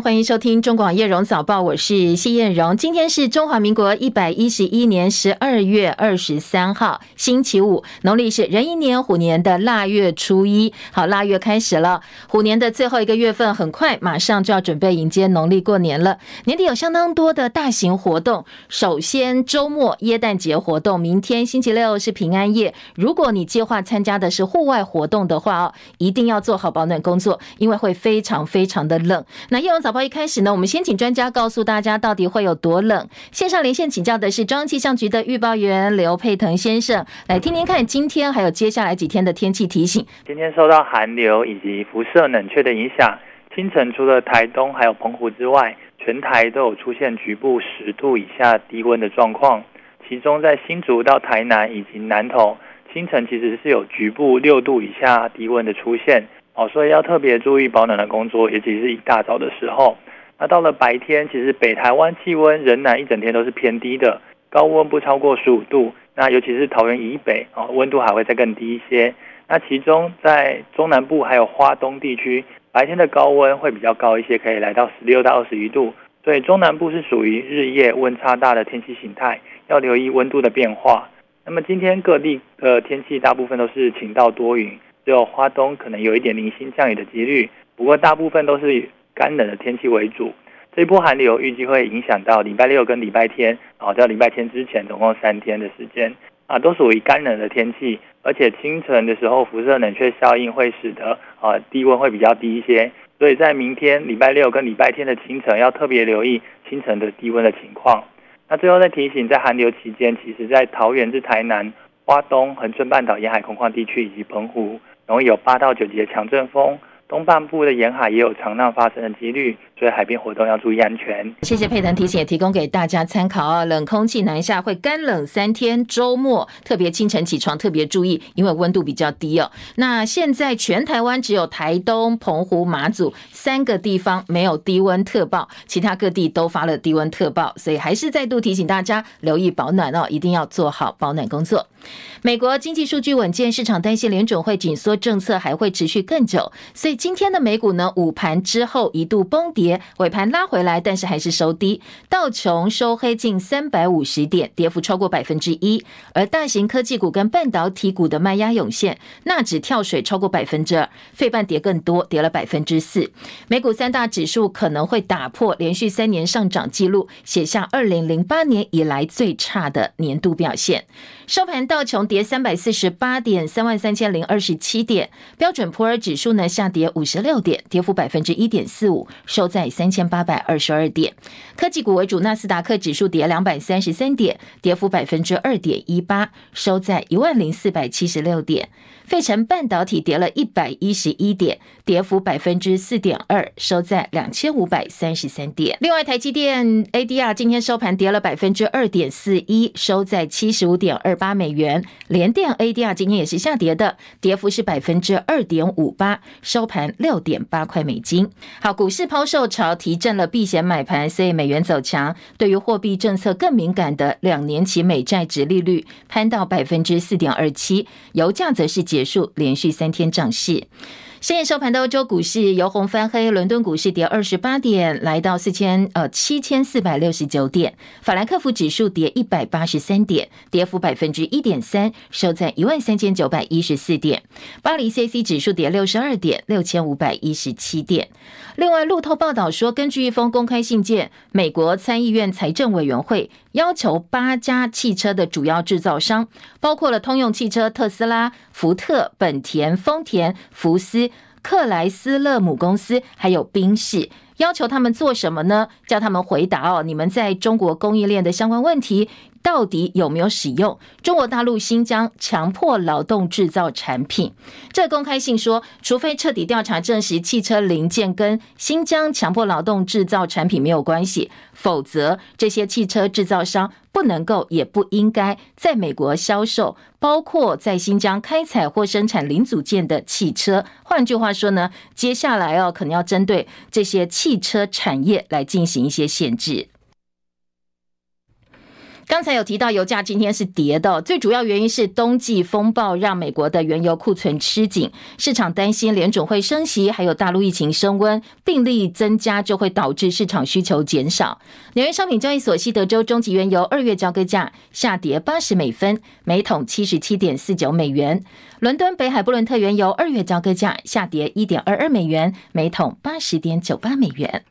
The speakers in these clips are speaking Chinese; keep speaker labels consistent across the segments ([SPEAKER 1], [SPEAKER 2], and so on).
[SPEAKER 1] 欢迎收听中广叶荣早报，我是谢艳荣。今天是中华民国一百一十一年十二月二十三号，星期五，农历是壬寅年虎年的腊月初一。好，腊月开始了，虎年的最后一个月份很快，马上就要准备迎接农历过年了。年底有相当多的大型活动，首先周末耶诞节活动，明天星期六是平安夜。如果你计划参加的是户外活动的话哦，一定要做好保暖工作，因为会非常非常的冷。那叶荣早报一开始呢，我们先请专家告诉大家到底会有多冷。线上连线请教的是中央气象局的预报员刘佩腾先生，来听听看今天还有接下来几天的天气提醒。
[SPEAKER 2] 今天受到寒流以及辐射冷却的影响，清晨除了台东还有澎湖之外，全台都有出现局部十度以下低温的状况。其中在新竹到台南以及南投，清晨其实是有局部六度以下低温的出现。哦，所以要特别注意保暖的工作，尤其是一大早的时候。那到了白天，其实北台湾气温仍然一整天都是偏低的，高温不超过十五度。那尤其是桃园以北，哦，温度还会再更低一些。那其中在中南部还有花东地区，白天的高温会比较高一些，可以来到十六到二十一度。所以中南部是属于日夜温差大的天气形态，要留意温度的变化。那么今天各地的天气大部分都是晴到多云。只有花东可能有一点零星降雨的几率，不过大部分都是以干冷的天气为主。这一波寒流预计会影响到礼拜六跟礼拜天，然后在礼拜天之前总共三天的时间啊，都属于干冷的天气，而且清晨的时候辐射冷却效应会使得啊低温会比较低一些，所以在明天礼拜六跟礼拜天的清晨要特别留意清晨的低温的情况。那最后再提醒，在寒流期间，其实在桃园至台南、花东、恒春半岛沿海空旷地区以及澎湖。容易有八到九级的强阵风，东半部的沿海也有长浪发生的几率，所以海边活动要注意安全。
[SPEAKER 1] 谢谢佩腾提醒，也提供给大家参考啊。冷空气南下会干冷三天，周末特别清晨起床特别注意，因为温度比较低哦。那现在全台湾只有台东、澎湖、马祖三个地方没有低温特报，其他各地都发了低温特报，所以还是再度提醒大家留意保暖哦，一定要做好保暖工作。美国经济数据稳健，市场担心联准会紧缩政策还会持续更久，所以今天的美股呢，午盘之后一度崩跌，尾盘拉回来，但是还是收低。道琼收黑近三百五十点，跌幅超过百分之一。而大型科技股跟半导体股的卖压涌现，纳指跳水超过百分之二，费半跌更多，跌了百分之四。美股三大指数可能会打破连续三年上涨纪录，写下二零零八年以来最差的年度表现。收盘，道琼跌三百四十八点，三万三千零二十七点；标准普尔指数呢下跌五十六点，跌幅百分之一点四五，收在三千八百二十二点。科技股为主，纳斯达克指数跌两百三十三点，跌幅百分之二点一八，收在一万零四百七十六点。费城半导体跌了一百一十一点，跌幅百分之四点二，收在两千五百三十三点。另外，台积电 ADR 今天收盘跌了百分之二点四一，收在七十五点二八美元。联电 ADR 今天也是下跌的，跌幅是百分之二点五八，收盘六点八块美金。好，股市抛售潮提振了避险买盘，所以美元走强。对于货币政策更敏感的两年期美债殖利率攀到百分之四点二七，油价则是结束连续三天涨势。深夜收盘的欧洲股市由红翻黑，伦敦股市跌二十八点，来到四千呃七千四百六十九点。法兰克福指数跌一百八十三点，跌幅百分之一点三，收在一万三千九百一十四点。巴黎 CAC 指数跌六十二点，六千五百一十七点。另外，路透报道说，根据一封公开信件，美国参议院财政委员会要求八家汽车的主要制造商，包括了通用汽车、特斯拉、福特、本田、丰田、福斯。克莱斯勒母公司还有宾士，要求他们做什么呢？叫他们回答哦，你们在中国供应链的相关问题。到底有没有使用中国大陆新疆强迫劳动制造产品？这公开信说，除非彻底调查证实汽车零件跟新疆强迫劳动制造产品没有关系，否则这些汽车制造商不能够也不应该在美国销售，包括在新疆开采或生产零组件的汽车。换句话说呢，接下来哦，可能要针对这些汽汽车产业来进行一些限制。刚才有提到油价今天是跌的，最主要原因是冬季风暴让美国的原油库存吃紧，市场担心联准会升息，还有大陆疫情升温，病例增加就会导致市场需求减少。纽约商品交易所西德州中级原油二月交割价下跌八十美分，每桶七十七点四九美元。伦敦北海布伦特原油二月交割价下跌一点二二美元，每桶八十点九八美元。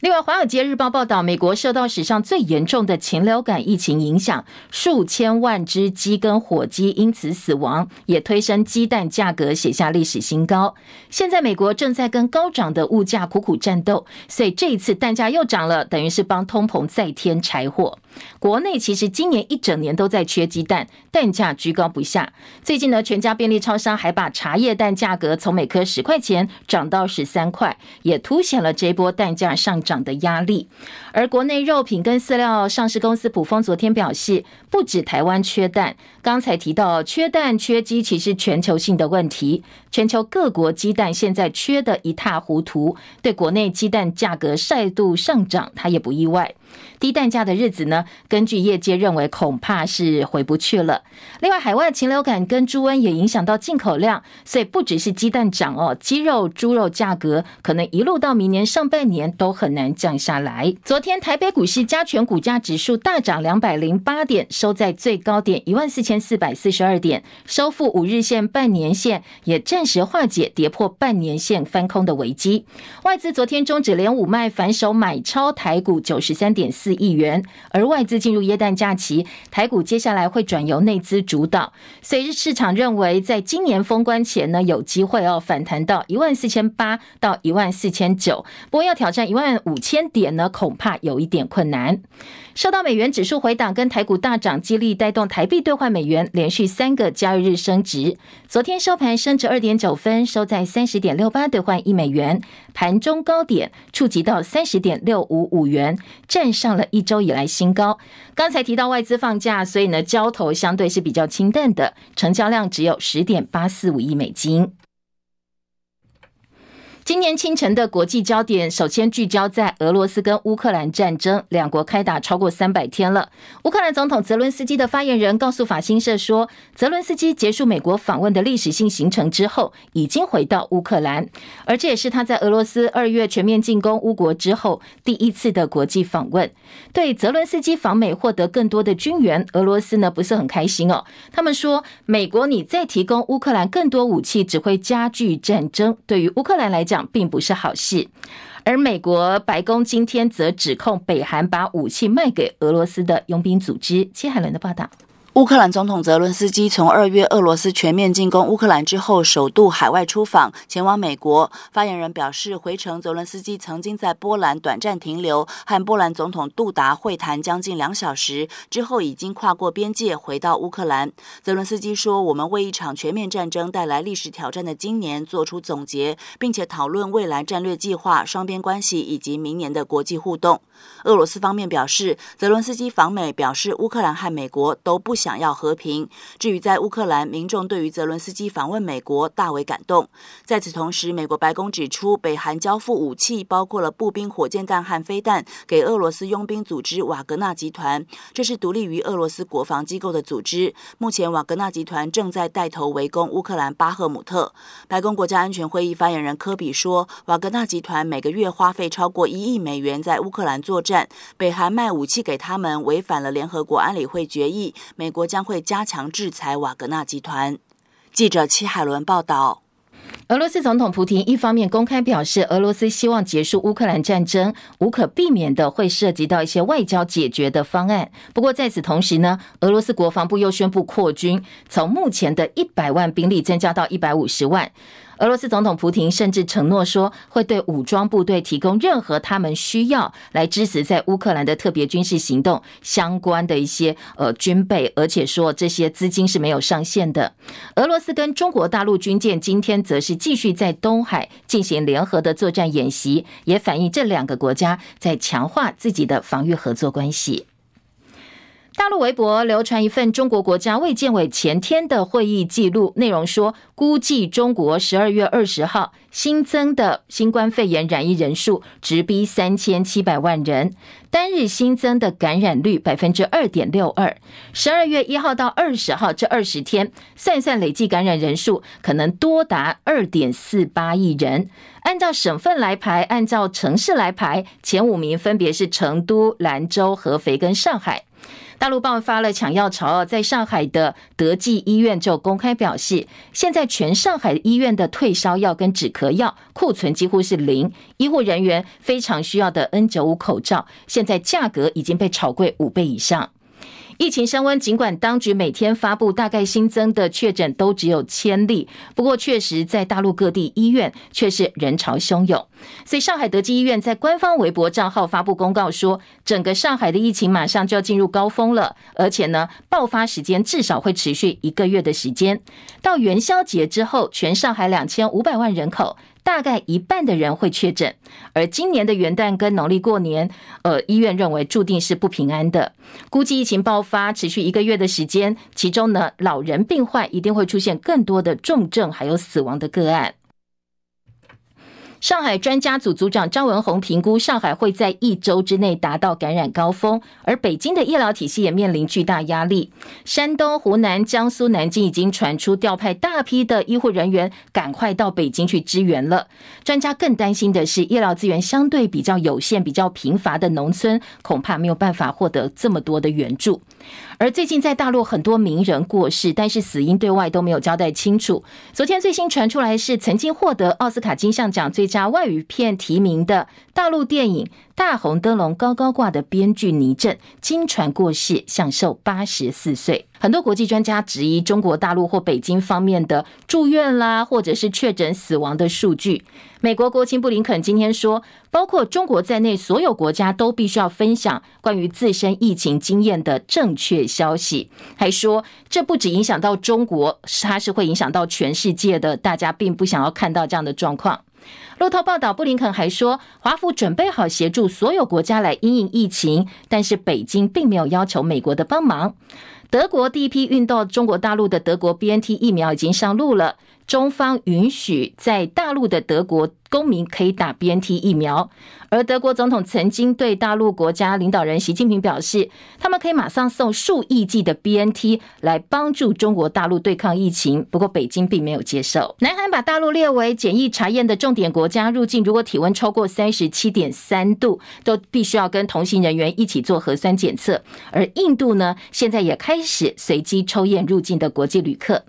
[SPEAKER 1] 另外，《华尔街日报》报道，美国受到史上最严重的禽流感疫情影响，数千万只鸡跟火鸡因此死亡，也推升鸡蛋价格写下历史新高。现在，美国正在跟高涨的物价苦苦战斗，所以这一次蛋价又涨了，等于是帮通膨再添柴火。国内其实今年一整年都在缺鸡蛋，蛋价居高不下。最近呢，全家便利超商还把茶叶蛋价格从每颗十块钱涨到十三块，也凸显了这波蛋价上涨涨的压力。而国内肉品跟饲料上市公司普丰昨天表示，不止台湾缺蛋，刚才提到缺蛋缺鸡，其实全球性的问题。全球各国鸡蛋现在缺得一塌糊涂，对国内鸡蛋价格再度上涨，他也不意外。低蛋价的日子呢，根据业界认为，恐怕是回不去了。另外，海外禽流感跟猪瘟也影响到进口量，所以不只是鸡蛋涨哦，鸡肉、猪肉价格可能一路到明年上半年都很难降下来。昨天台北股市加权股价指数大涨两百零八点，收在最高点一万四千四百四十二点，收复五日线、半年线，也暂时化解跌破半年线翻空的危机。外资昨天终止连五卖，反手买超台股九十三点四亿元，而外资进入耶诞假期，台股接下来会转由内资主导，所以市场认为在今年封关前呢，有机会要反弹到一万四千八到一万四千九，不过要挑战一万五千点呢，恐怕有一点困难。受到美元指数回档跟台股大涨激励，带动台币兑换美元连续三个交易日升值。昨天收盘升值二点九分，收在三十点六八兑换一美元，盘中高点触及到三十点六五五元，站上了一周以来新高。刚才提到外资放假，所以呢，交投相对是比较清淡的，成交量只有十点八四五亿美金。今年清晨的国际焦点，首先聚焦在俄罗斯跟乌克兰战争，两国开打超过三百天了。乌克兰总统泽伦斯基的发言人告诉法新社说，泽伦斯基结束美国访问的历史性行程之后，已经回到乌克兰，而这也是他在俄罗斯二月全面进攻乌国之后第一次的国际访问。对泽伦斯基访美获得更多的军援，俄罗斯呢不是很开心哦。他们说，美国你再提供乌克兰更多武器，只会加剧战争，对于乌克兰来讲。并不是好事，而美国白宫今天则指控北韩把武器卖给俄罗斯的佣兵组织。切海伦的报道。
[SPEAKER 3] 乌克兰总统泽伦斯基从二月俄罗斯全面进攻乌克兰之后，首度海外出访，前往美国。发言人表示，回程泽伦斯基曾经在波兰短暂停留，和波兰总统杜达会谈将近两小时，之后已经跨过边界回到乌克兰。泽伦斯基说：“我们为一场全面战争带来历史挑战的今年做出总结，并且讨论未来战略计划、双边关系以及明年的国际互动。”俄罗斯方面表示，泽伦斯基访美表示，乌克兰和美国都不想想要和平。至于在乌克兰，民众对于泽伦斯基访问美国大为感动。在此同时，美国白宫指出，北韩交付武器，包括了步兵火箭弹和飞弹，给俄罗斯佣兵组织瓦格纳集团。这是独立于俄罗斯国防机构的组织。目前，瓦格纳集团正在带头围攻乌克兰巴赫姆特。白宫国家安全会议发言人科比说，瓦格纳集团每个月花费超过一亿美元在乌克兰。作战，北韩卖武器给他们，违反了联合国安理会决议。美美国将会加强制裁瓦格纳集团。记者戚海伦报道。
[SPEAKER 1] 俄罗斯总统普亭一方面公开表示，俄罗斯希望结束乌克兰战争，无可避免的会涉及到一些外交解决的方案。不过在此同时呢，俄罗斯国防部又宣布扩军，从目前的一百万兵力增加到一百五十万。俄罗斯总统普亭甚至承诺说，会对武装部队提供任何他们需要来支持在乌克兰的特别军事行动相关的一些呃军备，而且说这些资金是没有上限的。俄罗斯跟中国大陆军舰今天则是继续在东海进行联合的作战演习，也反映这两个国家在强化自己的防御合作关系。大陆微博流传一份中国国家卫健委前天的会议记录，内容说，估计中国十二月二十号新增的新冠肺炎染疫人数直逼三千七百万人，单日新增的感染率百分之二点六二。十二月一号到二十号这二十天，算算累计感染人数可能多达二点四八亿人。按照省份来排，按照城市来排，前五名分别是成都、兰州、合肥跟上海。大陆爆发了抢药潮，在上海的德济医院就公开表示，现在全上海医院的退烧药跟止咳药库存几乎是零，医护人员非常需要的 N 九五口罩，现在价格已经被炒贵五倍以上。疫情升温，尽管当局每天发布大概新增的确诊都只有千例，不过确实在大陆各地医院却是人潮汹涌。所以上海德济医院在官方微博账号发布公告说，整个上海的疫情马上就要进入高峰了，而且呢，爆发时间至少会持续一个月的时间。到元宵节之后，全上海两千五百万人口。大概一半的人会确诊，而今年的元旦跟农历过年，呃，医院认为注定是不平安的。估计疫情爆发持续一个月的时间，其中呢，老人病患一定会出现更多的重症，还有死亡的个案。上海专家组组长张文宏评估，上海会在一周之内达到感染高峰，而北京的医疗体系也面临巨大压力。山东、湖南、江苏、南京已经传出调派大批的医护人员赶快到北京去支援了。专家更担心的是，医疗资源相对比较有限、比较贫乏的农村，恐怕没有办法获得这么多的援助。而最近在大陆很多名人过世，但是死因对外都没有交代清楚。昨天最新传出来是曾经获得奥斯卡金像奖最佳外语片提名的大陆电影《大红灯笼高高挂》的编剧倪震，经传过世，享寿八十四岁。很多国际专家质疑中国大陆或北京方面的住院啦，或者是确诊死亡的数据。美国国情布林肯今天说，包括中国在内，所有国家都必须要分享关于自身疫情经验的正确消息。还说，这不只影响到中国，它是会影响到全世界的。大家并不想要看到这样的状况。路透报道，布林肯还说，华府准备好协助所有国家来因应疫情，但是北京并没有要求美国的帮忙。德国第一批运到中国大陆的德国 BNT 疫苗已经上路了，中方允许在大陆的德国公民可以打 BNT 疫苗。而德国总统曾经对大陆国家领导人习近平表示，他们可以马上送数亿剂的 BNT 来帮助中国大陆对抗疫情。不过，北京并没有接受。南韩把大陆列为检疫查验的重点国家，入境如果体温超过三十七点三度，都必须要跟同行人员一起做核酸检测。而印度呢，现在也开始随机抽验入境的国际旅客。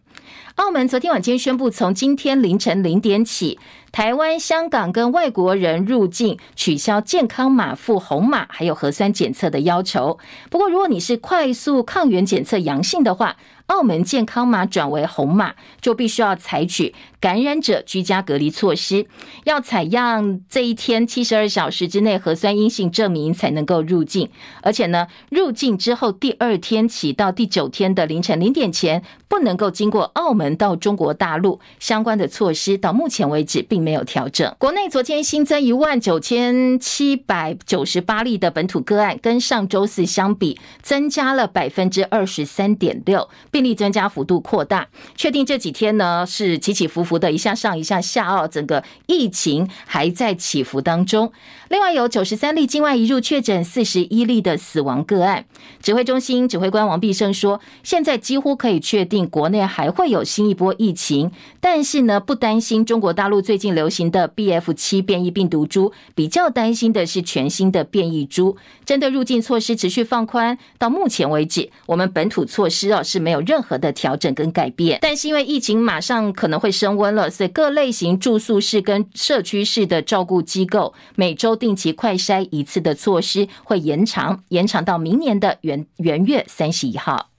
[SPEAKER 1] 澳门昨天晚间宣布，从今天凌晨零点起，台湾、香港跟外国人入境取消健康码附红码，还有核酸检测的要求。不过，如果你是快速抗原检测阳性的话，澳门健康码转为红码，就必须要采取感染者居家隔离措施，要采样这一天七十二小时之内核酸阴性证明才能够入境。而且呢，入境之后第二天起到第九天的凌晨零点前，不能够经过澳门到中国大陆。相关的措施到目前为止并没有调整。国内昨天新增一万九千七百九十八例的本土个案，跟上周四相比，增加了百分之二十三点六。病例增加幅度扩大，确定这几天呢是起起伏伏的，一下上一下下哦，整个疫情还在起伏当中。另外有九十三例境外移入确诊，四十一例的死亡个案。指挥中心指挥官王必胜说，现在几乎可以确定国内还会有新一波疫情，但是呢不担心中国大陆最近流行的 BF 七变异病毒株，比较担心的是全新的变异株。针对入境措施持续放宽，到目前为止，我们本土措施哦是没有。任何的调整跟改变，但是因为疫情马上可能会升温了，所以各类型住宿式跟社区式的照顾机构每周定期快筛一次的措施会延长，延长到明年的元元月三十一号。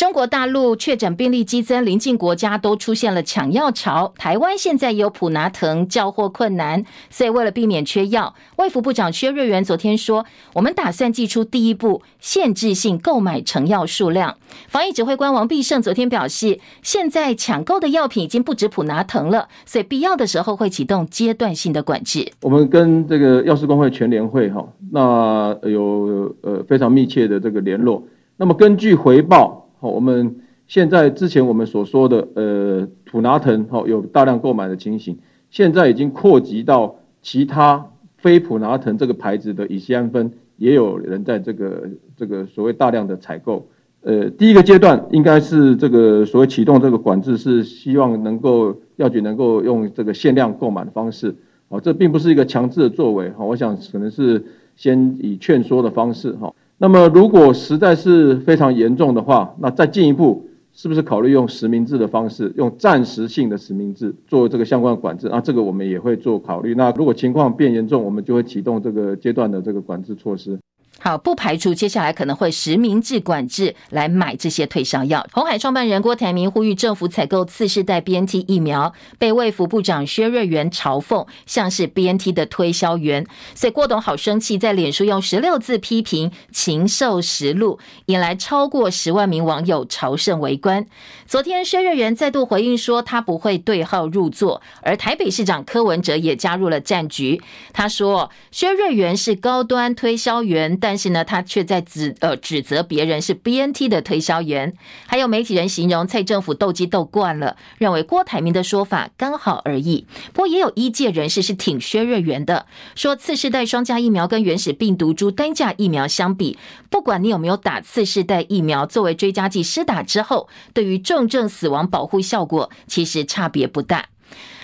[SPEAKER 1] 中国大陆确诊病例激增，邻近国家都出现了抢药潮。台湾现在有普拿疼交货困难，所以为了避免缺药，卫福部长薛瑞元昨天说，我们打算祭出第一步限制性购买成药数量。防疫指挥官王必胜昨天表示，现在抢购的药品已经不止普拿疼了，所以必要的时候会启动阶段性的管制。
[SPEAKER 4] 我们跟这个药师公会全联会哈，那有呃非常密切的这个联络。那么根据回报。好，我们现在之前我们所说的，呃，普拿腾，好，有大量购买的情形，现在已经扩及到其他非普拿腾这个牌子的乙酰氨酚，也有人在这个这个所谓大量的采购。呃，第一个阶段应该是这个所谓启动这个管制，是希望能够药局能够用这个限量购买的方式，哦，这并不是一个强制的作为，好，我想可能是先以劝说的方式，哈。那么，如果实在是非常严重的话，那再进一步，是不是考虑用实名制的方式，用暂时性的实名制做这个相关的管制？啊，这个我们也会做考虑。那如果情况变严重，我们就会启动这个阶段的这个管制措施。
[SPEAKER 1] 好，不排除接下来可能会实名制管制来买这些退烧药。红海创办人郭台铭呼吁政府采购次世代 BNT 疫苗，被卫福部长薛瑞元嘲讽像是 BNT 的推销员，所以郭董好生气，在脸书用十六字批评《禽兽实录》，引来超过十万名网友朝圣围观。昨天薛瑞元再度回应说，他不会对号入座，而台北市长柯文哲也加入了战局。他说，薛瑞元是高端推销员，但但是呢，他却在指呃指责别人是 BNT 的推销员，还有媒体人形容蔡政府斗鸡斗惯了，认为郭台铭的说法刚好而已。不过也有医界人士是挺薛瑞元的，说次世代双价疫苗跟原始病毒株单价疫苗相比，不管你有没有打次世代疫苗，作为追加剂施打之后，对于重症死亡保护效果其实差别不大。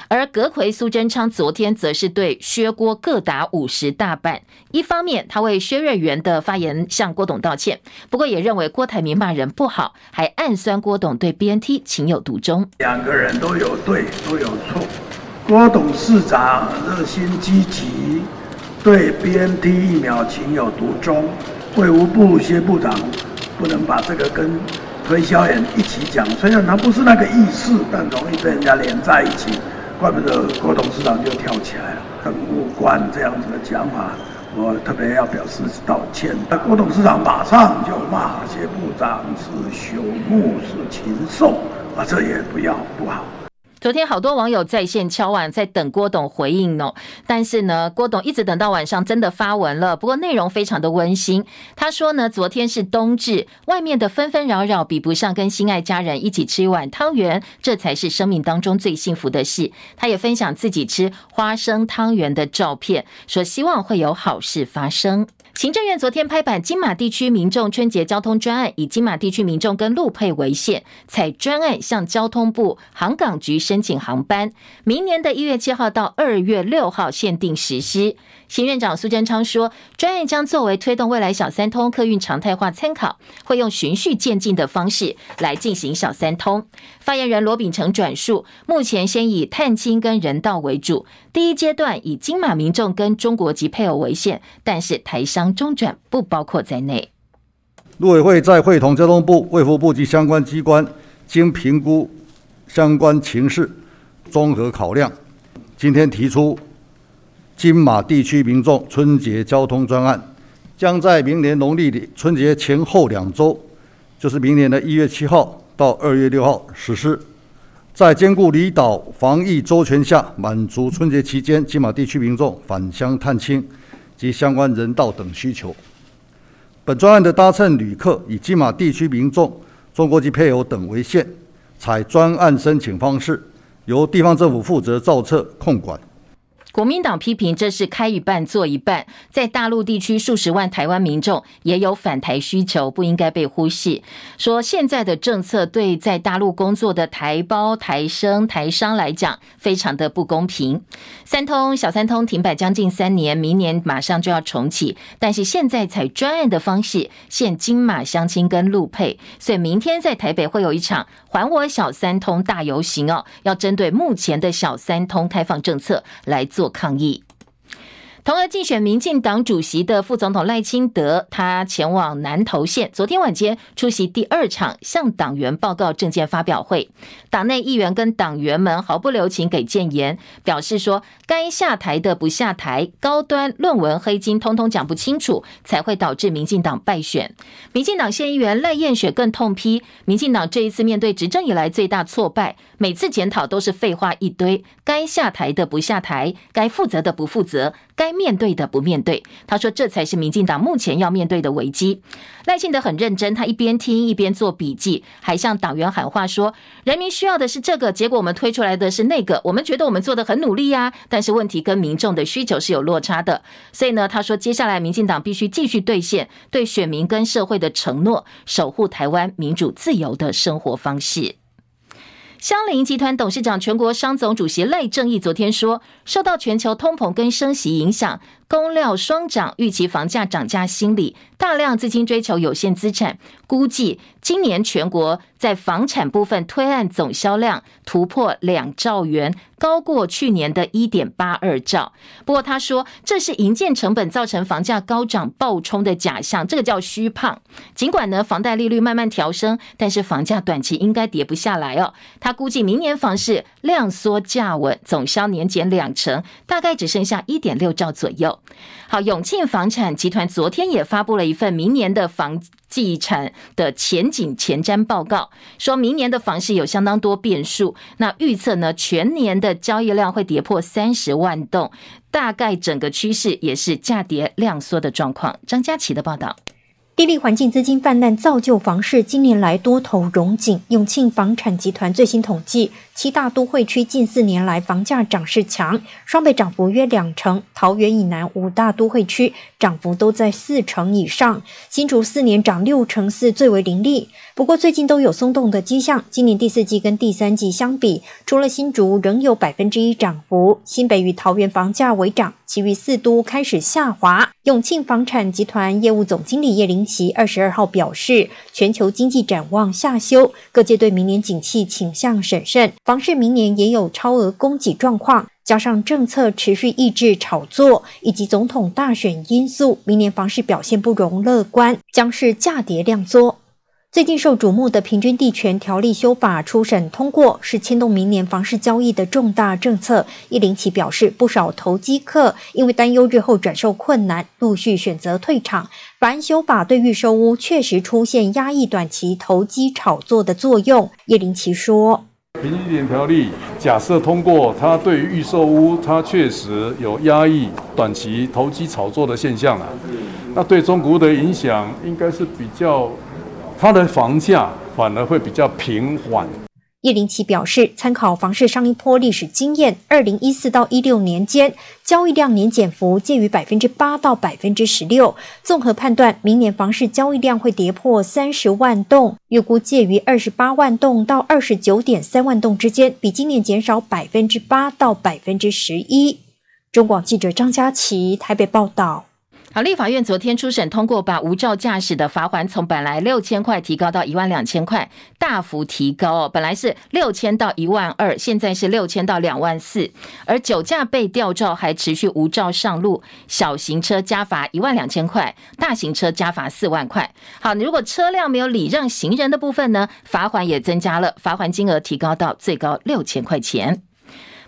[SPEAKER 1] 而阁揆苏贞昌昨天则是对薛郭各打五十大板，一方面他为薛瑞元的发言向郭董道歉，不过也认为郭台铭骂人不好，还暗酸郭董对 BNT 情有独钟。
[SPEAKER 5] 两个人都有对，都有错。郭董事长热心积极，对 BNT 疫苗情有独钟。卫福部薛部长不能把这个跟推销员一起讲，虽然他不是那个意思，但容易被人家连在一起。怪不得郭董事长就跳起来了，很无关这样子的讲法，我特别要表示道歉。那郭董事长马上就骂谢部长是朽木是禽兽，啊，这也不要不好。
[SPEAKER 1] 昨天好多网友在线敲碗，在等郭董回应呢。但是呢，郭董一直等到晚上，真的发文了。不过内容非常的温馨。他说呢，昨天是冬至，外面的纷纷扰扰比不上跟心爱家人一起吃一碗汤圆，这才是生命当中最幸福的事。他也分享自己吃花生汤圆的照片，说希望会有好事发生。行政院昨天拍板，金马地区民众春节交通专案，以金马地区民众跟路配为限，采专案向交通部航港局申请航班，明年的一月七号到二月六号限定实施。行院长苏贞昌说，专案将作为推动未来小三通客运常态化参考，会用循序渐进的方式来进行小三通。发言人罗秉成转述，目前先以探亲跟人道为主，第一阶段以金马民众跟中国籍配偶为限，但是台商中转不包括在内。
[SPEAKER 6] 陆委会在会同交通部、卫福部及相关机关，经评估相关情势，综合考量，今天提出。金马地区民众春节交通专案将在明年农历春节前后两周，就是明年的一月七号到二月六号实施，在兼顾离岛防疫周全下，满足春节期间金马地区民众返乡探亲及相关人道等需求。本专案的搭乘旅客以金马地区民众、中国籍配偶等为限，采专案申请方式，由地方政府负责造册控管。
[SPEAKER 1] 国民党批评这是开一半做一半，在大陆地区数十万台湾民众也有返台需求，不应该被忽视。说现在的政策对在大陆工作的台胞、台生、台商来讲非常的不公平。三通小三通停摆将近三年，明年马上就要重启，但是现在采专案的方式限金马相亲跟陆配，所以明天在台北会有一场还我小三通大游行哦，要针对目前的小三通开放政策来做抗议。同而竞选民进党主席的副总统赖清德，他前往南投县，昨天晚间出席第二场向党员报告政见发表会。党内议员跟党员们毫不留情给建言，表示说该下台的不下台，高端论文黑金通通讲不清楚，才会导致民进党败选。民进党县议员赖燕雪更痛批，民进党这一次面对执政以来最大挫败，每次检讨都是废话一堆，该下台的不下台，该负责的不负责。该面对的不面对，他说这才是民进党目前要面对的危机。赖清德很认真，他一边听一边做笔记，还向党员喊话说：“人民需要的是这个，结果我们推出来的是那个。我们觉得我们做的很努力呀，但是问题跟民众的需求是有落差的。所以呢，他说接下来民进党必须继续兑现对选民跟社会的承诺，守护台湾民主自由的生活方式。”香菱集团董事长、全国商总主席赖正义昨天说，受到全球通膨跟升息影响。工料双涨，预期房价涨价心理，大量资金追求有限资产，估计今年全国在房产部分推案总销量突破两兆元，高过去年的一点八二兆。不过他说，这是营建成本造成房价高涨暴冲的假象，这个叫虚胖。尽管呢，房贷利率慢慢调升，但是房价短期应该跌不下来哦。他估计明年房市量缩价稳，总销年减两成，大概只剩下一点六兆左右。好，永庆房产集团昨天也发布了一份明年的房地产的前景前瞻报告，说明年的房市有相当多变数。那预测呢，全年的交易量会跌破三十万栋，大概整个趋势也是价跌量缩的状况。张佳琪的报道。
[SPEAKER 7] 地利环境资金泛滥，造就房市近年来多头融景。永庆房产集团最新统计，七大都会区近四年来房价涨势强，双北涨幅约两成，桃园以南五大都会区涨幅都在四成以上，新竹四年涨六成四最为凌厉。不过最近都有松动的迹象，今年第四季跟第三季相比，除了新竹仍有百分之一涨幅，新北与桃园房价微涨，其余四都开始下滑。永庆房产集团业务总经理叶玲其二十二号表示，全球经济展望下修，各界对明年景气倾向审慎，房市明年也有超额供给状况，加上政策持续抑制炒作，以及总统大选因素，明年房市表现不容乐观，将是价跌量缩。最近受瞩目的平均地权条例修法初审通过，是牵动明年房市交易的重大政策。叶林奇表示，不少投机客因为担忧日后转售困难，陆续选择退场。法案修法对预售屋确实出现压抑短期投机炒作的作用。叶林奇说：“
[SPEAKER 8] 平均点条例假设通过，它对于预售屋，它确实有压抑短期投机炒作的现象啊。那对中国的影响应该是比较。”它的房价反而会比较平缓。
[SPEAKER 7] 叶林奇表示，参考房市上一波历史经验，二零一四到一六年间交易量年减幅介于百分之八到百分之十六。综合判断，明年房市交易量会跌破三十万栋，预估介于二十八万栋到二十九点三万栋之间，比今年减少百分之八到百分之十一。中广记者张佳琪台北报道。
[SPEAKER 1] 好，立法院昨天初审通过，把无照驾驶的罚锾从本来六千块提高到一万两千块，大幅提高哦。本来是六千到一万二，现在是六千到两万四。而酒驾被吊照还持续无照上路，小型车加罚一万两千块，大型车加罚四万块。好，如果车辆没有礼让行人的部分呢，罚锾也增加了，罚锾金额提高到最高六千块钱。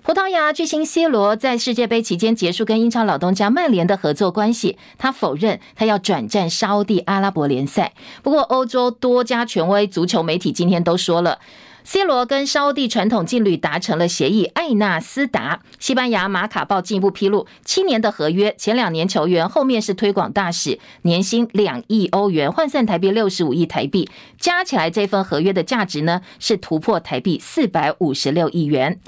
[SPEAKER 1] 葡萄牙巨星 C 罗在世界杯期间结束跟英超老东家曼联的合作关系，他否认他要转战沙乌地阿拉伯联赛。不过，欧洲多家权威足球媒体今天都说了，C 罗跟沙乌地传统劲旅达成了协议。艾纳斯达，西班牙马卡报进一步披露，七年的合约，前两年球员，后面是推广大使，年薪两亿欧元，换算台币六十五亿台币，加起来这份合约的价值呢，是突破台币四百五十六亿元。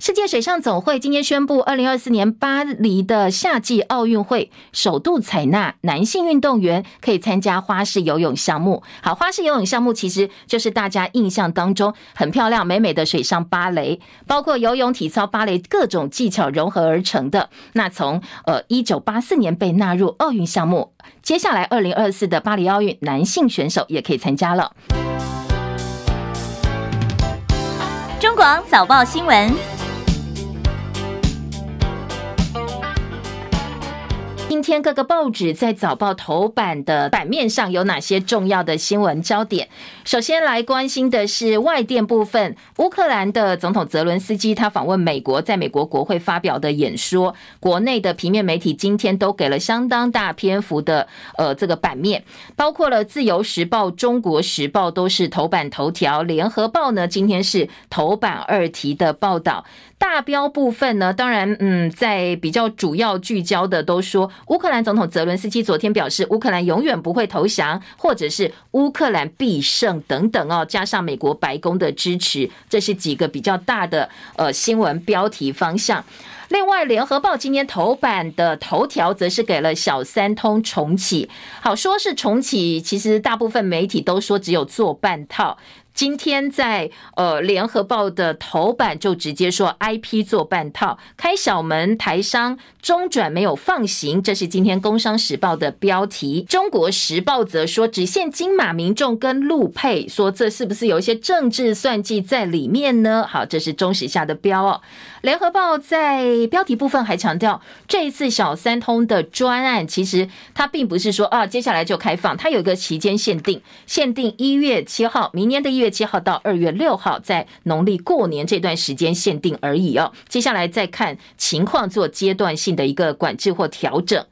[SPEAKER 1] 世界水上总会今天宣布，二零二四年巴黎的夏季奥运会首度采纳男性运动员可以参加花式游泳项目。好，花式游泳项目其实就是大家印象当中很漂亮、美美的水上芭蕾，包括游泳、体操、芭蕾各种技巧融合而成的。那从呃一九八四年被纳入奥运项目，接下来二零二四的巴黎奥运男性选手也可以参加了。
[SPEAKER 9] 中广早报新闻。
[SPEAKER 1] 今天各个报纸在早报头版的版面上有哪些重要的新闻焦点？首先来关心的是外电部分，乌克兰的总统泽伦斯基他访问美国，在美国国会发表的演说，国内的平面媒体今天都给了相当大篇幅的呃这个版面，包括了自由时报、中国时报都是头版头条，联合报呢今天是头版二题的报道。大标部分呢，当然，嗯，在比较主要聚焦的都说，乌克兰总统泽伦斯基昨天表示，乌克兰永远不会投降，或者是乌克兰必胜等等哦，加上美国白宫的支持，这是几个比较大的呃新闻标题方向。另外，联合报今天头版的头条则是给了小三通重启，好说是重启，其实大部分媒体都说只有做半套。今天在呃联合报的头版就直接说 IP 做半套，开小门台商中转没有放行，这是今天工商时报的标题。中国时报则说只限金马民众跟陆配，说这是不是有一些政治算计在里面呢？好，这是中时下的标哦。联合报在标题部分还强调，这一次小三通的专案，其实它并不是说啊，接下来就开放，它有一个期间限定，限定一月七号，明年的一月七号到二月六号，在农历过年这段时间限定而已哦。接下来再看情况做阶段性的一个管制或调整。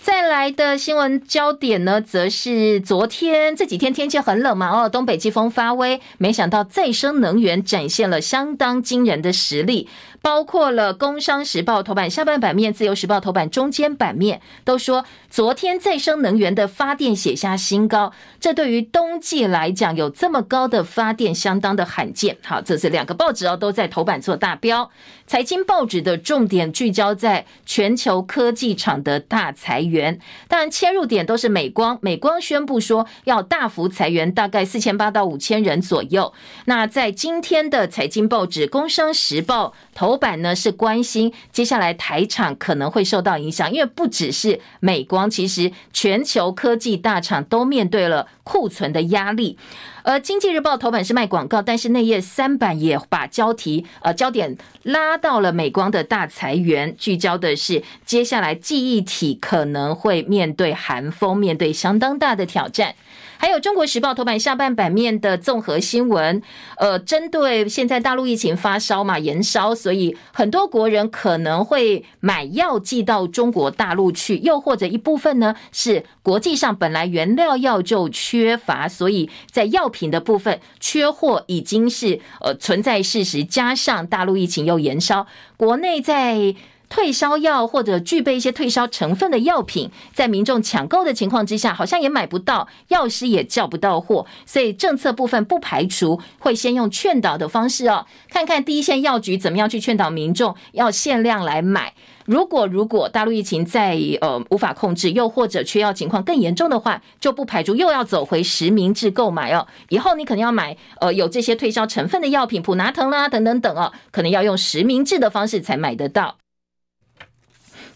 [SPEAKER 1] 再来的新闻焦点呢，则是昨天这几天天气很冷嘛，哦，东北季风发威，没想到再生能源展现了相当惊人的实力。包括了《工商时报》头版下半版面，《自由时报》头版中间版面都说，昨天再生能源的发电写下新高。这对于冬季来讲，有这么高的发电，相当的罕见。好，这是两个报纸哦，都在头版做大标。财经报纸的重点聚焦在全球科技厂的大裁员，当然切入点都是美光。美光宣布说要大幅裁员，大概四千八到五千人左右。那在今天的财经报纸《工商时报》头。版呢是关心接下来台厂可能会受到影响，因为不只是美光，其实全球科技大厂都面对了库存的压力。而经济日报头版是卖广告，但是内页三版也把焦题呃焦点拉到了美光的大裁员，聚焦的是接下来记忆体可能会面对寒风，面对相当大的挑战。还有《中国时报》头版下半版面的综合新闻，呃，针对现在大陆疫情发烧嘛，延烧，所以很多国人可能会买药寄到中国大陆去，又或者一部分呢是国际上本来原料药就缺乏，所以在药品的部分缺货已经是呃存在事实，加上大陆疫情又延烧，国内在。退烧药或者具备一些退烧成分的药品，在民众抢购的情况之下，好像也买不到，药师也叫不到货，所以政策部分不排除会先用劝导的方式哦，看看第一线药局怎么样去劝导民众要限量来买。如果如果大陆疫情再呃无法控制，又或者缺药情况更严重的话，就不排除又要走回实名制购买哦。以后你可能要买呃有这些退烧成分的药品，普拿疼啦等等等哦，可能要用实名制的方式才买得到。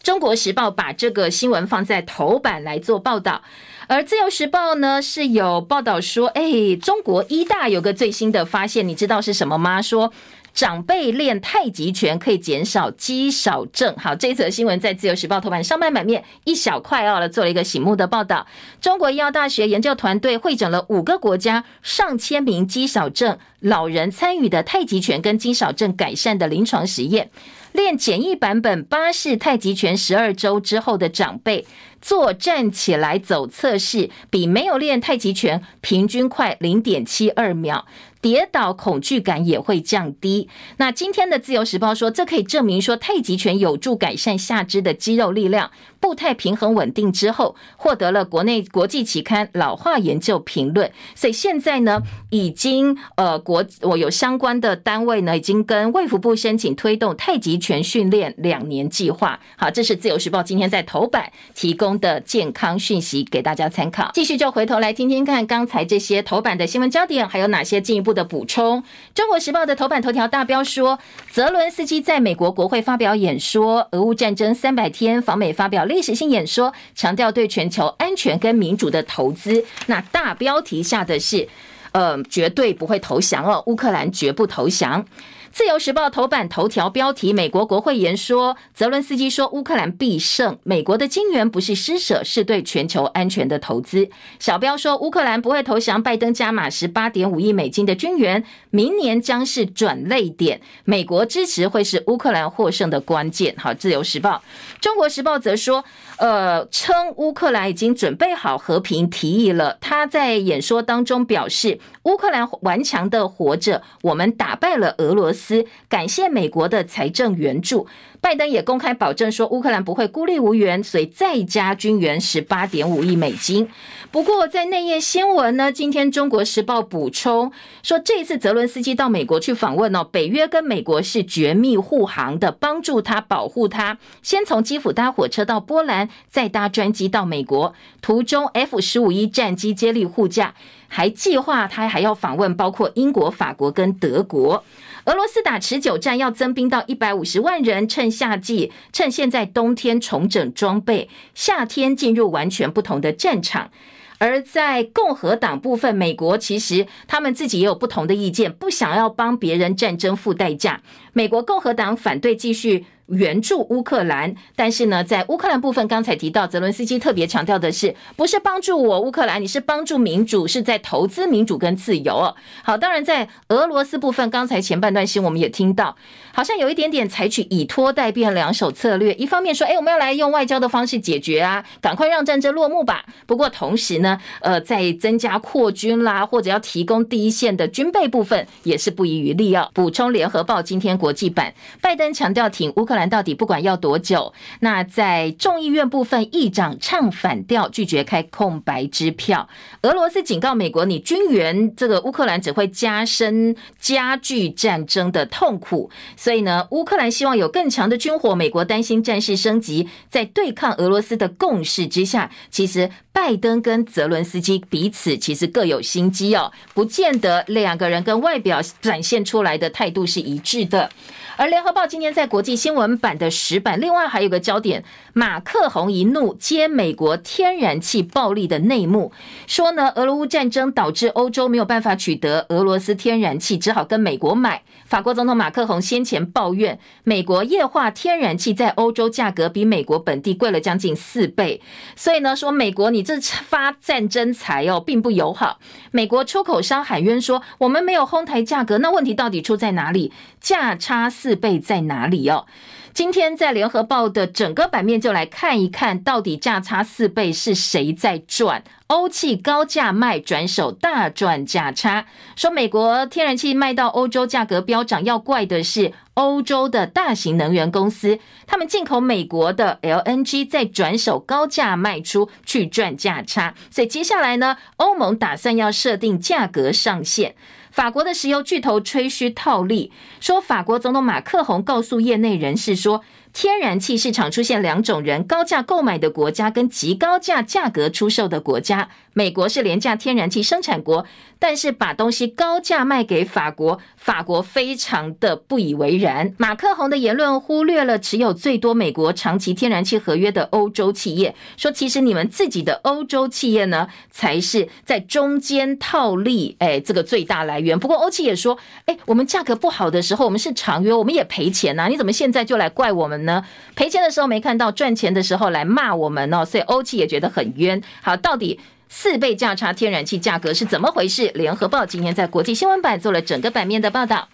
[SPEAKER 1] 中国时报把这个新闻放在头版来做报道，而自由时报呢是有报道说，哎，中国医大有个最新的发现，你知道是什么吗？说长辈练太极拳可以减少肌少症。好，这则新闻在自由时报头版上半版面一小块哦，做了一个醒目的报道。中国医药大学研究团队会诊了五个国家上千名肌少症老人参与的太极拳跟肌少症改善的临床实验。练简易版本巴式太极拳十二周之后的长辈，做站起来走测试，比没有练太极拳平均快零点七二秒。跌倒恐惧感也会降低。那今天的自由时报说，这可以证明说太极拳有助改善下肢的肌肉力量、步态平衡稳定之后，获得了国内国际期刊老化研究评论。所以现在呢，已经呃国我有相关的单位呢，已经跟卫福部申请推动太极拳训练两年计划。好，这是自由时报今天在头版提供的健康讯息给大家参考。继续就回头来听听看刚才这些头版的新闻焦点，还有哪些进一步的补充，《中国时报》的头版头条大标说，泽伦斯基在美国国会发表演说，俄乌战争三百天访美发表历史性演说，强调对全球安全跟民主的投资。那大标题下的是。呃，绝对不会投降哦，乌克兰绝不投降。自由时报头版头条标题：美国国会言说，泽伦斯基说乌克兰必胜，美国的金援不是施舍，是对全球安全的投资。小标说乌克兰不会投降，拜登加码十八点五亿美金的军援，明年将是转捩点，美国支持会是乌克兰获胜的关键。好，自由时报，中国时报则说，呃，称乌克兰已经准备好和平提议了。他在演说当中表示，乌克兰顽强的活着，我们打败了俄罗斯。斯感谢美国的财政援助，拜登也公开保证说乌克兰不会孤立无援，所以再加军援十八点五亿美金。不过在内页新闻呢，今天中国时报补充说，这一次泽伦斯基到美国去访问哦，北约跟美国是绝密护航的，帮助他保护他。先从基辅搭火车到波兰，再搭专机到美国，途中 F 十五 E 战机接力护驾，还计划他还要访问包括英国、法国跟德国。俄罗斯打持久战，要增兵到一百五十万人，趁夏季，趁现在冬天重整装备，夏天进入完全不同的战场。而在共和党部分，美国其实他们自己也有不同的意见，不想要帮别人战争付代价。美国共和党反对继续。援助乌克兰，但是呢，在乌克兰部分，刚才提到泽伦斯基特别强调的是，不是帮助我乌克兰，你是帮助民主，是在投资民主跟自由哦。好，当然在俄罗斯部分，刚才前半段新闻我们也听到，好像有一点点采取以拖待变两手策略，一方面说，哎，我们要来用外交的方式解决啊，赶快让战争落幕吧。不过同时呢，呃，在增加扩军啦，或者要提供第一线的军备部分，也是不遗余力哦。补充联合报今天国际版，拜登强调挺乌克兰。到底不管要多久，那在众议院部分，议长唱反调，拒绝开空白支票。俄罗斯警告美国，你军援这个乌克兰只会加深加剧战争的痛苦。所以呢，乌克兰希望有更强的军火，美国担心战事升级。在对抗俄罗斯的共识之下，其实拜登跟泽伦斯基彼此其实各有心机哦，不见得两个人跟外表展现出来的态度是一致的。而联合报今天在国际新闻版的十版，另外还有个焦点，马克宏一怒揭美国天然气暴利的内幕，说呢，俄乌战争导致欧洲没有办法取得俄罗斯天然气，只好跟美国买。法国总统马克宏先前抱怨，美国液化天然气在欧洲价格比美国本地贵了将近四倍，所以呢，说美国你这发战争财哦，并不友好。美国出口商喊冤说，我们没有哄抬价格，那问题到底出在哪里？价差四倍在哪里哦？今天在联合报的整个版面就来看一看到底价差四倍是谁在赚？欧气高价卖，转手大赚价差。说美国天然气卖到欧洲价格飙涨，要怪的是欧洲的大型能源公司，他们进口美国的 LNG 再转手高价卖出去赚价差。所以接下来呢，欧盟打算要设定价格上限。法国的石油巨头吹嘘套利，说法国总统马克宏告诉业内人士说，天然气市场出现两种人：高价购买的国家跟极高价价格出售的国家。美国是廉价天然气生产国，但是把东西高价卖给法国，法国非常的不以为然。马克宏的言论忽略了持有最多美国长期天然气合约的欧洲企业，说其实你们自己的欧洲企业呢，才是在中间套利，哎，这个最大来源。不过欧企也说，哎，我们价格不好的时候，我们是长约，我们也赔钱呐，你怎么现在就来怪我们呢？赔钱的时候没看到，赚钱的时候来骂我们哦，所以欧企也觉得很冤。好，到底？四倍价差，天然气价格是怎么回事？联合报今天在国际新闻版做了整个版面的报道。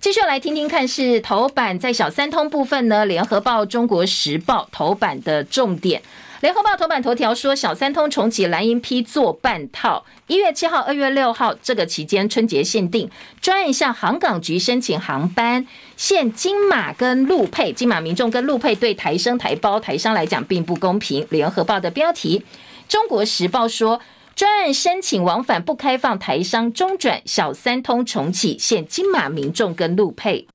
[SPEAKER 1] 继续来听听看，是头版在小三通部分呢？联合报、中国时报头版的重点。联合报头版头条说，小三通重启，蓝营批做半套。一月七号、二月六号这个期间，春节限定专案向航港局申请航班，限金马跟陆配，金马民众跟陆配对台生台胞台商来讲并不公平。联合报的标题。中国时报说，专案申请往返不开放，台商中转，小三通重启，限金马民众跟陆配。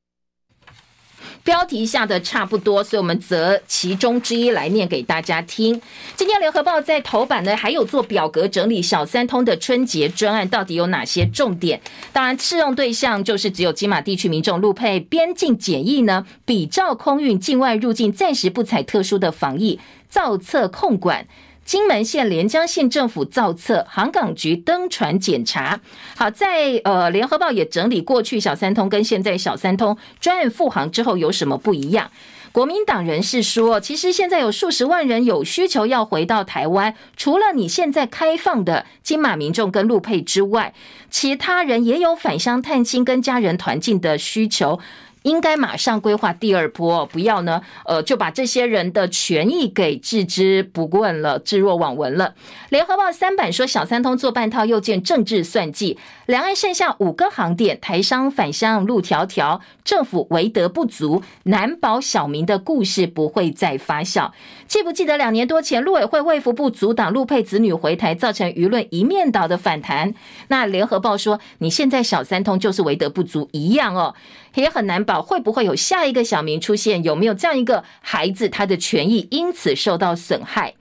[SPEAKER 1] 标题下的差不多，所以我们择其中之一来念给大家听。今天联合报在头版呢，还有做表格整理小三通的春节专案到底有哪些重点？当然，适用对象就是只有金马地区民众陆配，边境检疫呢，比照空运境外入境，暂时不采特殊的防疫造册控管。金门县连江县政府造册，航港局登船检查。好，在呃联合报也整理过去小三通跟现在小三通专案复航之后有什么不一样。国民党人士说，其实现在有数十万人有需求要回到台湾，除了你现在开放的金马民众跟陆配之外，其他人也有返乡探亲跟家人团聚的需求。应该马上规划第二波，不要呢，呃，就把这些人的权益给置之不问了，置若罔闻了。联合报三版说，小三通做半套，又见政治算计。两岸剩下五个航点，台商返乡路迢迢，政府为德不足，难保小民的故事不会再发酵。记不记得两年多前，陆委会卫福部阻挡陆配子女回台，造成舆论一面倒的反弹？那联合报说，你现在小三通就是为德不足一样哦。也很难保会不会有下一个小明出现，有没有这样一个孩子，他的权益因此受到损害？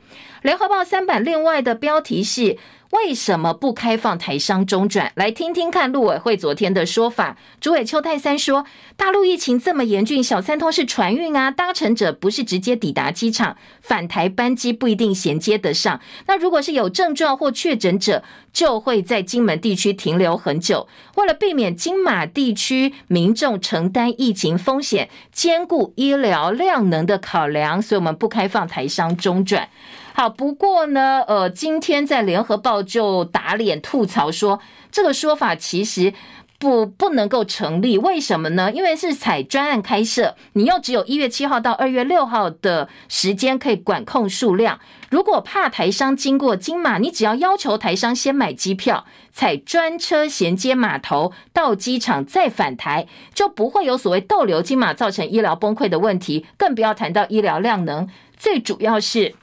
[SPEAKER 1] 联合报三版另外的标题是。为什么不开放台商中转？来听听看陆委会昨天的说法。主委邱太三说，大陆疫情这么严峻，小三通是船运啊，搭乘者不是直接抵达机场，返台班机不一定衔接得上。那如果是有症状或确诊者，就会在金门地区停留很久。为了避免金马地区民众承担疫情风险，兼顾医疗量能的考量，所以我们不开放台商中转。好，不过呢，呃，今天在联合报就打脸吐槽说，这个说法其实不不能够成立。为什么呢？因为是采专案开设，你又只有一月七号到二月六号的时间可以管控数量。如果怕台商经过金马，你只要要求台商先买机票，采专车衔接码头到机场再返台，就不会有所谓逗留金马造成医疗崩溃的问题，更不要谈到医疗量能。最主要是。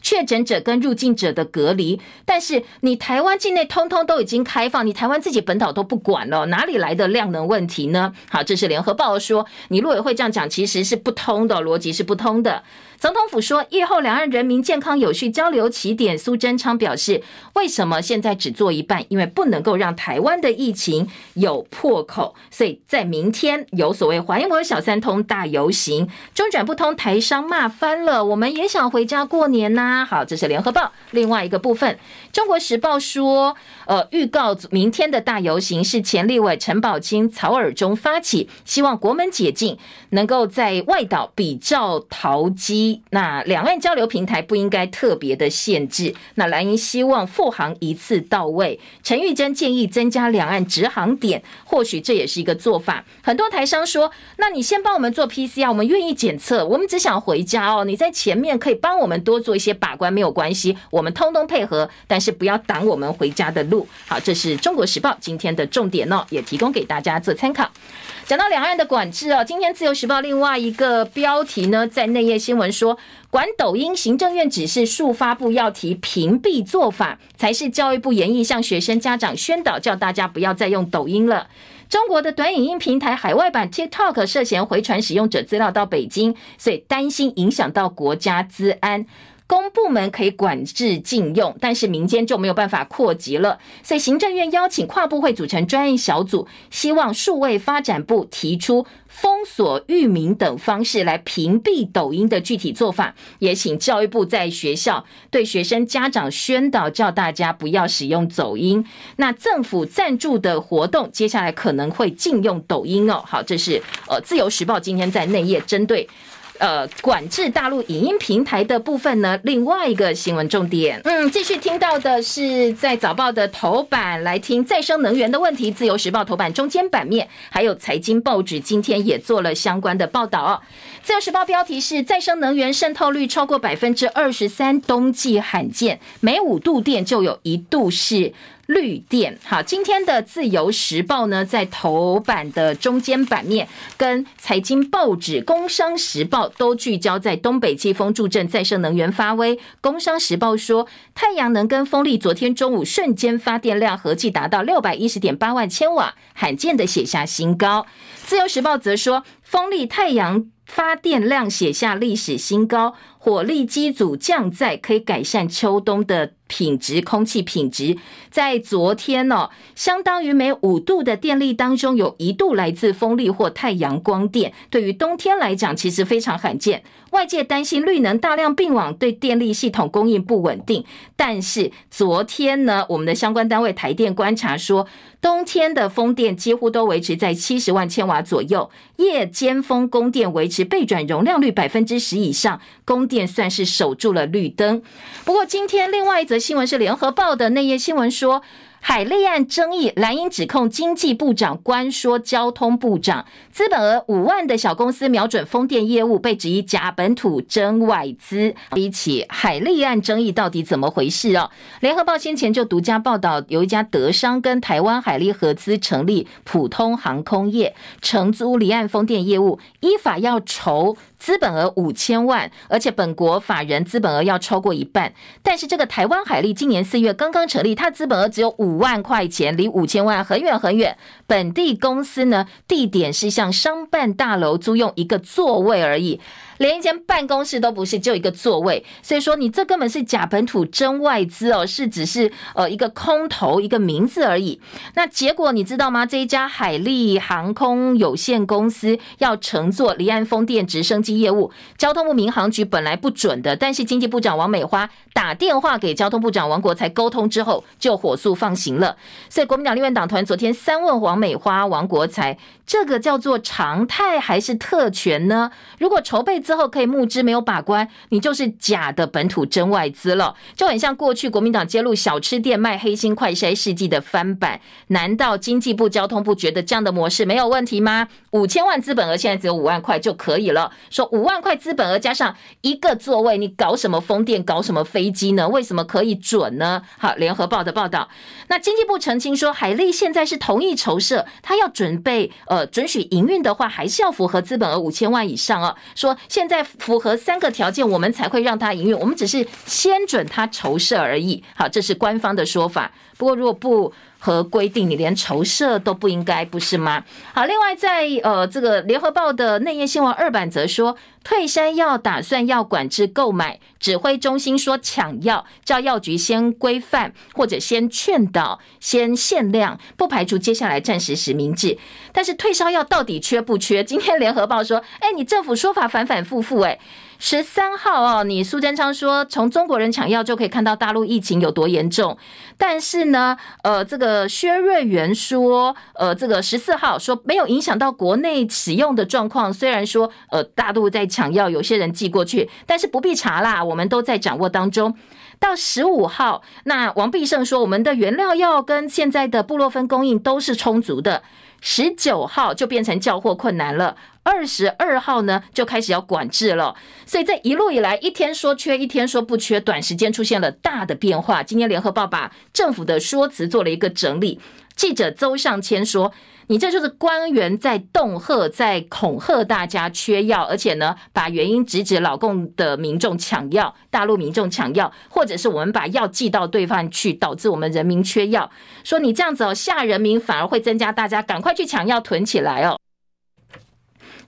[SPEAKER 1] 确诊者跟入境者的隔离，但是你台湾境内通通都已经开放，你台湾自己本岛都不管了，哪里来的量能问题呢？好，这是联合报说，你陆委会这样讲其实是不通的，逻辑是不通的。总统府说，疫后两岸人民健康有序交流起点。苏贞昌表示，为什么现在只做一半？因为不能够让台湾的疫情有破口，所以在明天有所谓还我小三通大游行，中转不通，台商骂翻了。我们也想回家过年呐、好，这是联合报另外一个部分。中国时报说，呃，预告明天的大游行是前立委陈宝清、曹尔中发起，希望国门解禁，能够在外岛比照桃机。那两岸交流平台不应该特别的限制。那蓝营希望复航一次到位。陈玉珍建议增加两岸直航点，或许这也是一个做法。很多台商说：“那你先帮我们做 PCR，我们愿意检测，我们只想回家哦。你在前面可以帮我们多做一些把关，没有关系，我们通通配合，但是不要挡我们回家的路。”好，这是中国时报今天的重点哦，也提供给大家做参考。讲到两岸的管制哦，今天自由时报另外一个标题呢，在内页新闻说，管抖音，行政院指示数发布要提屏蔽做法，才是教育部严议向学生家长宣导，叫大家不要再用抖音了。中国的短影音平台海外版 TikTok 涉嫌回传使用者资料到北京，所以担心影响到国家资安。公部门可以管制禁用，但是民间就没有办法扩及了。所以行政院邀请跨部会组成专业小组，希望数位发展部提出封锁域名等方式来屏蔽抖音的具体做法，也请教育部在学校对学生家长宣导，叫大家不要使用抖音。那政府赞助的活动，接下来可能会禁用抖音哦。好，这是呃自由时报今天在内页针对。呃，管制大陆影音平台的部分呢，另外一个新闻重点，嗯，继续听到的是在早报的头版来听再生能源的问题，自由时报头版中间版面，还有财经报纸今天也做了相关的报道。自由时报标题是再生能源渗透率超过百分之二十三，冬季罕见，每五度电就有一度是。绿电，好，今天的自由时报呢，在头版的中间版面，跟财经报纸工商时报都聚焦在东北季风助阵，再生能源发威。工商时报说，太阳能跟风力昨天中午瞬间发电量合计达到六百一十点八万千瓦，罕见的写下新高。自由时报则说，风力太阳。发电量写下历史新高，火力机组降载可以改善秋冬的品质、空气品质，在昨天、哦，相当于每五度的电力当中，有一度来自风力或太阳光电。对于冬天来讲，其实非常罕见。外界担心绿能大量并网对电力系统供应不稳定，但是昨天呢，我们的相关单位台电观察说，冬天的风电几乎都维持在七十万千瓦左右，夜间风供电维持备转容量率百分之十以上，供电算是守住了绿灯。不过今天另外一则新闻是联合报的内页新闻说。海利案争议，蓝营指控经济部长关说交通部长，资本额五万的小公司瞄准风电业务，被指以假本土真外资。比起海利案争议到底怎么回事哦？联合报先前就独家报道，有一家德商跟台湾海利合资成立普通航空业，承租离岸风电业务，依法要筹。资本额五千万，而且本国法人资本额要超过一半。但是这个台湾海利今年四月刚刚成立，它资本额只有五万块钱，离五千万很远很远。本地公司呢，地点是向商办大楼租用一个座位而已。连一间办公室都不是，就一个座位，所以说你这根本是假本土真外资哦，是只是呃一个空头一个名字而已。那结果你知道吗？这一家海利航空有限公司要乘坐离岸风电直升机业务，交通部民航局本来不准的，但是经济部长王美花打电话给交通部长王国材沟通之后，就火速放行了。所以国民党立院党团昨天三问王美花、王国材，这个叫做常态还是特权呢？如果筹备。之后可以募资没有把关，你就是假的本土真外资了，就很像过去国民党揭露小吃店卖黑心快筛试剂的翻版。难道经济部、交通部觉得这样的模式没有问题吗？五千万资本额现在只有五万块就可以了，说五万块资本额加上一个座位，你搞什么风电，搞什么飞机呢？为什么可以准呢？好，联合报的报道，那经济部澄清说，海利现在是同意筹设，他要准备呃准许营运的话，还是要符合资本额五千万以上啊。说现在符合三个条件，我们才会让他营运。我们只是先准他筹设而已。好，这是官方的说法。不过如果不和规定，你连筹设都不应该，不是吗？好，另外在呃这个联合报的内页新闻二版则说，退山药打算要管制购买，指挥中心说抢药，叫药局先规范或者先劝导，先限量，不排除接下来暂时实名制。但是退烧药到底缺不缺？今天联合报说，哎，你政府说法反反复复，哎。十三号哦，你苏贞昌说从中国人抢药就可以看到大陆疫情有多严重，但是呢，呃，这个薛瑞元说，呃，这个十四号说没有影响到国内使用的状况。虽然说，呃，大陆在抢药，有些人寄过去，但是不必查啦，我们都在掌握当中。到十五号，那王必胜说，我们的原料药跟现在的布洛芬供应都是充足的。十九号就变成交货困难了。二十二号呢，就开始要管制了，所以这一路以来，一天说缺，一天说不缺，短时间出现了大的变化。今天联合报把政府的说辞做了一个整理，记者邹尚谦说：“你这就是官员在恫吓，在恐吓大家缺药，而且呢，把原因直指老共的民众抢药，大陆民众抢药，或者是我们把药寄到对方去，导致我们人民缺药。说你这样子哦，吓人民，反而会增加大家赶快去抢药囤起来哦。”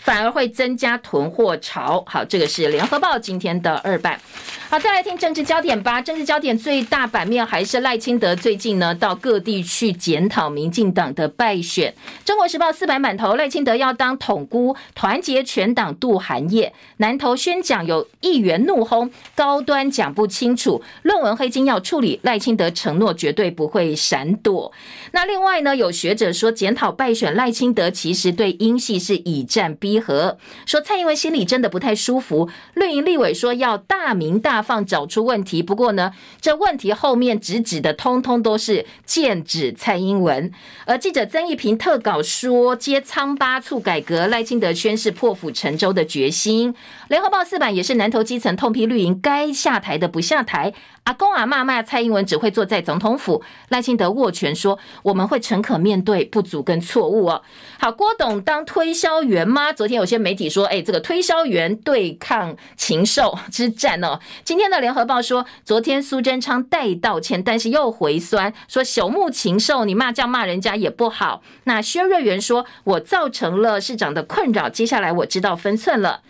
[SPEAKER 1] 反而会增加囤货潮。好，这个是联合报今天的二版。好，再来听政治焦点吧。政治焦点最大版面还是赖清德最近呢到各地去检讨民进党的败选。中国时报四版满头，赖清德要当统姑，团结全党度寒夜。南投宣讲有议员怒轰，高端讲不清楚，论文黑金要处理。赖清德承诺绝对不会闪躲。那另外呢，有学者说检讨败选，赖清德其实对英系是以战逼一和，说蔡英文心里真的不太舒服。绿营立委说要大鸣大放找出问题，不过呢，这问题后面直指的通通都是剑指蔡英文。而记者曾一平特稿说，接仓巴促改革，赖清德宣示破釜沉舟的决心。联合报四版也是南投基层痛批绿营该下台的不下台。阿公阿嬷骂蔡英文只会坐在总统府，赖清德握拳说：“我们会诚恳面对不足跟错误哦。”好，郭董当推销员吗？昨天有些媒体说：“哎，这个推销员对抗禽兽之战哦。”今天的联合报说，昨天苏贞昌代道歉，但是又回酸说：“朽木禽兽，你骂这样骂人家也不好。”那薛瑞元说：“我造成了市长的困扰，接下来我知道分寸了。”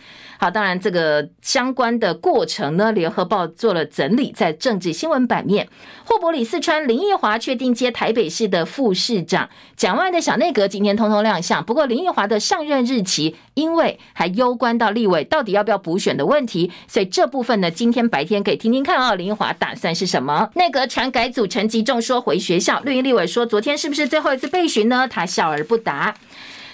[SPEAKER 1] 好，当然这个相关的过程呢，联合报做了整理，在政治新闻版面，霍伯里四川林奕华确定接台北市的副市长，蒋万的小内阁今天通通亮相。不过林奕华的上任日期，因为还攸关到立委到底要不要补选的问题，所以这部分呢，今天白天可以听听看啊，林奕华打算是什么？内阁传改组陈吉仲说回学校，绿营立委说昨天是不是最后一次备询呢？他笑而不答。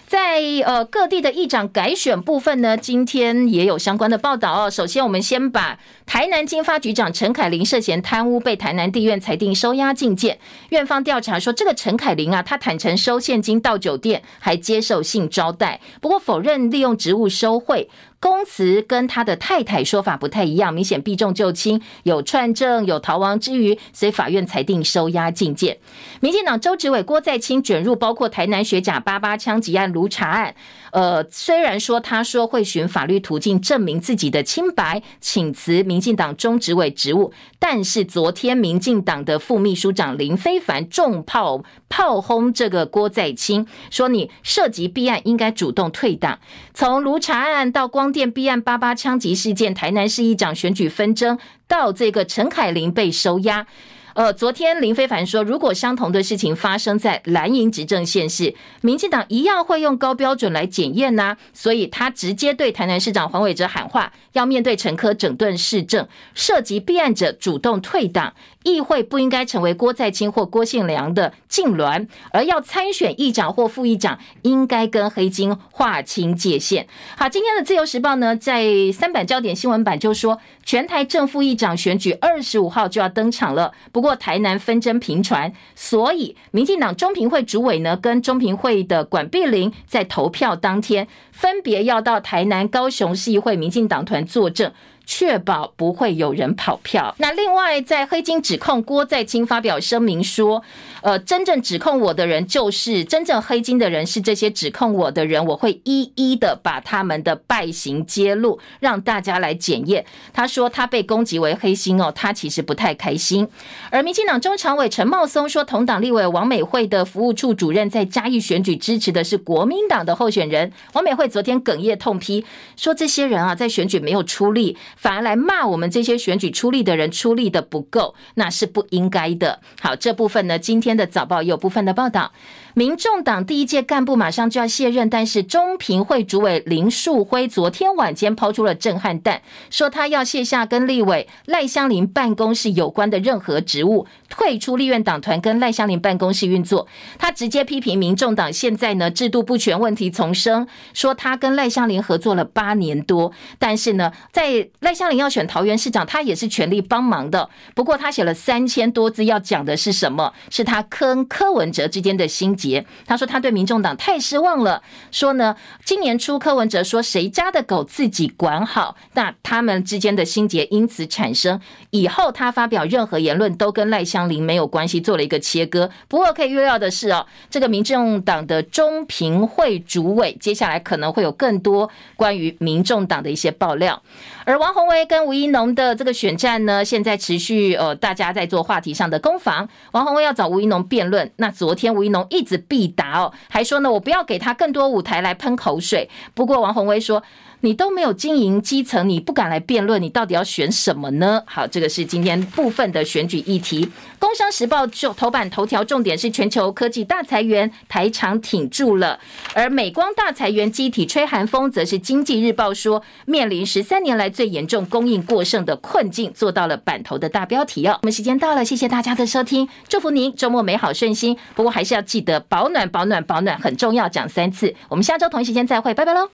[SPEAKER 1] 在呃各地的议长改选部分呢，今天也有相关的报道哦。首先，我们先把台南经发局长陈凯琳涉嫌贪污被台南地院裁定收押禁见，院方调查说，这个陈凯琳啊，他坦承收现金到酒店，还接受性招待，不过否认利用职务收贿。公词跟他的太太说法不太一样，明显避重就轻，有串证，有逃亡之余，所以法院裁定收押禁见。民进党周职委郭在清卷入包括台南学甲八八枪击案卢查案。呃，虽然说他说会循法律途径证明自己的清白，请辞民进党中执委职务，但是昨天民进党的副秘书长林非凡重炮炮轰这个郭在清，说你涉及弊案应该主动退党。从卢查案到光电弊案、八八枪击事件、台南市议长选举纷争，到这个陈凯琳被收押。呃，昨天林飞凡说，如果相同的事情发生在蓝营执政县市，民进党一样会用高标准来检验呐。所以他直接对台南市长黄伟哲喊话，要面对陈科整顿市政，涉及弊案者主动退党。议会不应该成为郭在清或郭姓良的痙攣，而要参选议长或副议长，应该跟黑金划清界限。好，今天的自由时报呢，在三版焦点新闻版就说，全台正副议长选举二十五号就要登场了。不过台南纷争频传，所以民进党中评会主委呢，跟中评会的管碧林在投票当天，分别要到台南、高雄市议会民进党团作证。确保不会有人跑票。那另外，在黑金指控郭在清发表声明说，呃，真正指控我的人就是真正黑金的人，是这些指控我的人，我会一一的把他们的败行揭露，让大家来检验。他说他被攻击为黑心哦，他其实不太开心。而民进党中常委陈茂松说，同党立委王美惠的服务处主任在嘉义选举支持的是国民党的候选人。王美惠昨天哽咽痛批说，这些人啊，在选举没有出力。反而来骂我们这些选举出力的人出力的不够，那是不应该的。好，这部分呢，今天的早报有部分的报道。民众党第一届干部马上就要卸任，但是中评会主委林树辉昨天晚间抛出了震撼弹，说他要卸下跟立委赖香伶办公室有关的任何职务，退出立院党团跟赖香伶办公室运作。他直接批评民众党现在呢制度不全问题丛生，说他跟赖香伶合作了八年多，但是呢在赖香伶要选桃园市长，他也是全力帮忙的。不过他写了三千多字，要讲的是什么？是他跟柯文哲之间的心结。他说他对民众党太失望了，说呢，今年初柯文哲说谁家的狗自己管好，那他们之间的心结因此产生，以后他发表任何言论都跟赖香伶没有关系，做了一个切割。不过可以预料的是哦，这个民众党的中评会主委接下来可能会有更多关于民众党的一些爆料。而王鸿威跟吴依农的这个选战呢，现在持续呃，大家在做话题上的攻防。王鸿威要找吴依农辩论，那昨天吴一农一直必答哦，还说呢，我不要给他更多舞台来喷口水。不过王鸿威说。你都没有经营基层，你不敢来辩论，你到底要选什么呢？好，这个是今天部分的选举议题。工商时报就头版头条重点是全球科技大裁员，台厂挺住了；而美光大裁员，机体吹寒风，则是经济日报说面临十三年来最严重供应过剩的困境，做到了版头的大标题哦。我们时间到了，谢谢大家的收听，祝福您周末美好顺心。不过还是要记得保暖，保暖，保暖很重要，讲三次。我们下周同一时间再会，拜拜喽。